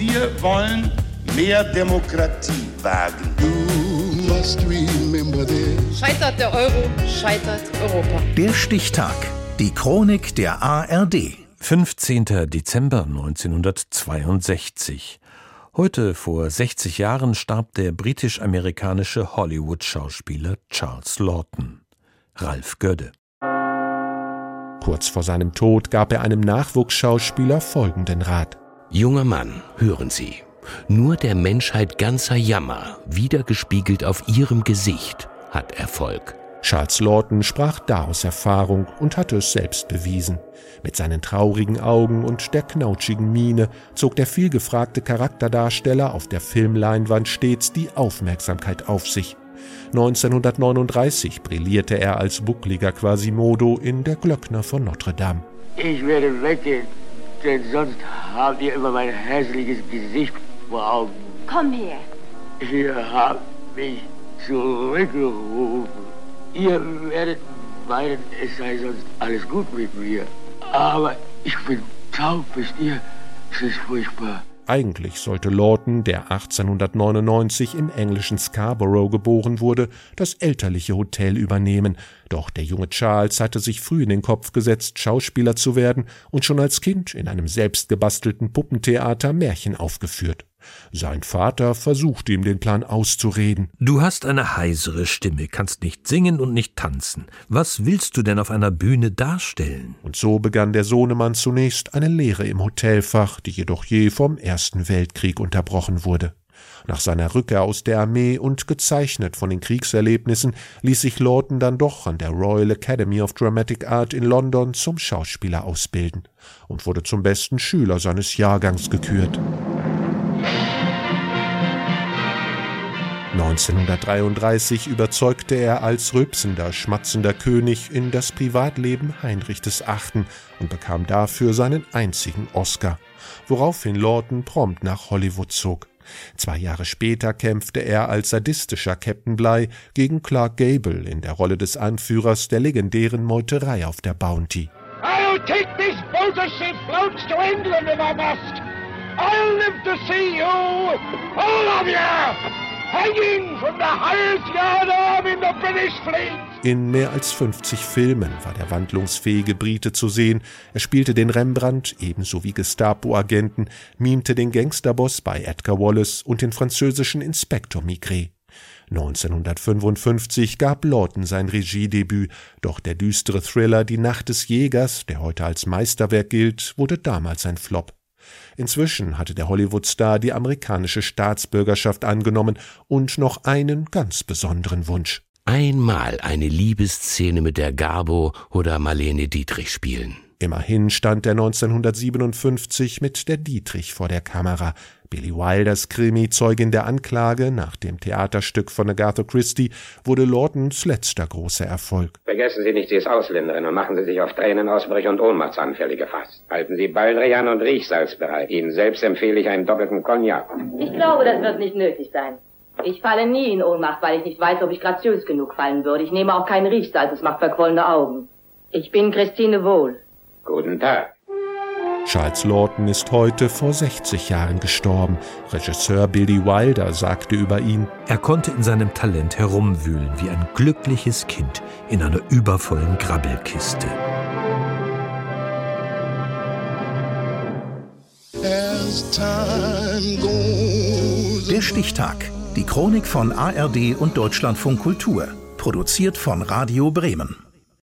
Wir wollen mehr Demokratie wagen. Scheitert der Euro, scheitert Europa. Der Stichtag. Die Chronik der ARD. 15. Dezember 1962. Heute vor 60 Jahren starb der britisch-amerikanische Hollywood-Schauspieler Charles Lawton. Ralf Gödde. Kurz vor seinem Tod gab er einem Nachwuchsschauspieler folgenden Rat. Junger Mann, hören Sie. Nur der Menschheit ganzer Jammer, wiedergespiegelt auf ihrem Gesicht, hat Erfolg. Charles Lawton sprach da aus Erfahrung und hatte es selbst bewiesen. Mit seinen traurigen Augen und der knautschigen Miene zog der vielgefragte Charakterdarsteller auf der Filmleinwand stets die Aufmerksamkeit auf sich. 1939 brillierte er als buckliger Quasimodo in Der Glöckner von Notre Dame. Ich werde weggehen, denn sonst habt ihr immer mein hässliches Gesicht vor Augen. Komm her. Ihr habt mich zurückgerufen. Ihr werdet meinen, es sei sonst alles gut mit mir. Aber ich bin taub, wisst ihr? Es ist furchtbar. Eigentlich sollte Lawton, der 1899 im englischen Scarborough geboren wurde, das elterliche Hotel übernehmen, doch der junge Charles hatte sich früh in den Kopf gesetzt, Schauspieler zu werden und schon als Kind in einem selbstgebastelten Puppentheater Märchen aufgeführt. Sein Vater versuchte ihm den Plan auszureden. Du hast eine heisere Stimme, kannst nicht singen und nicht tanzen. Was willst du denn auf einer Bühne darstellen? Und so begann der Sohnemann zunächst eine Lehre im Hotelfach, die jedoch je vom Ersten Weltkrieg unterbrochen wurde. Nach seiner Rückkehr aus der Armee und gezeichnet von den Kriegserlebnissen ließ sich Lawton dann doch an der Royal Academy of Dramatic Art in London zum Schauspieler ausbilden und wurde zum besten Schüler seines Jahrgangs gekürt. 1933 überzeugte er als rülpsender, schmatzender König in das Privatleben Heinrich Achten und bekam dafür seinen einzigen Oscar, woraufhin Lawton prompt nach Hollywood zog. Zwei Jahre später kämpfte er als sadistischer Captain Bligh gegen Clark Gable in der Rolle des Anführers der legendären Meuterei auf der Bounty. I'll take this motorship floats to England if I must. I'll live to see you, all of you! In mehr als 50 Filmen war der wandlungsfähige Brite zu sehen. Er spielte den Rembrandt, ebenso wie Gestapo-Agenten, mimte den Gangsterboss bei Edgar Wallace und den französischen Inspektor Migré. 1955 gab Lawton sein Regiedebüt, doch der düstere Thriller Die Nacht des Jägers, der heute als Meisterwerk gilt, wurde damals ein Flop. Inzwischen hatte der Hollywood-Star die amerikanische Staatsbürgerschaft angenommen und noch einen ganz besonderen Wunsch. Einmal eine Liebesszene mit der Garbo oder Marlene Dietrich spielen. Immerhin stand er 1957 mit der Dietrich vor der Kamera. Billy Wilders Krimi Zeugin der Anklage nach dem Theaterstück von Agatha Christie wurde Lawtons letzter großer Erfolg. Vergessen Sie nicht, sie ist Ausländerin und machen Sie sich auf Tränenausbrüche und Ohnmachtsanfälle gefasst. Halten Sie Baldrian und Riechsalz bereit. Ihnen selbst empfehle ich einen doppelten Cognac. Ich glaube, das wird nicht nötig sein. Ich falle nie in Ohnmacht, weil ich nicht weiß, ob ich graziös genug fallen würde. Ich nehme auch keinen Riechsalz, es macht verquollene Augen. Ich bin Christine Wohl. Guten Tag. Charles Lawton ist heute vor 60 Jahren gestorben. Regisseur Billy Wilder sagte über ihn, er konnte in seinem Talent herumwühlen wie ein glückliches Kind in einer übervollen Grabbelkiste. Der Stichtag. Die Chronik von ARD und Deutschlandfunk Kultur. Produziert von Radio Bremen.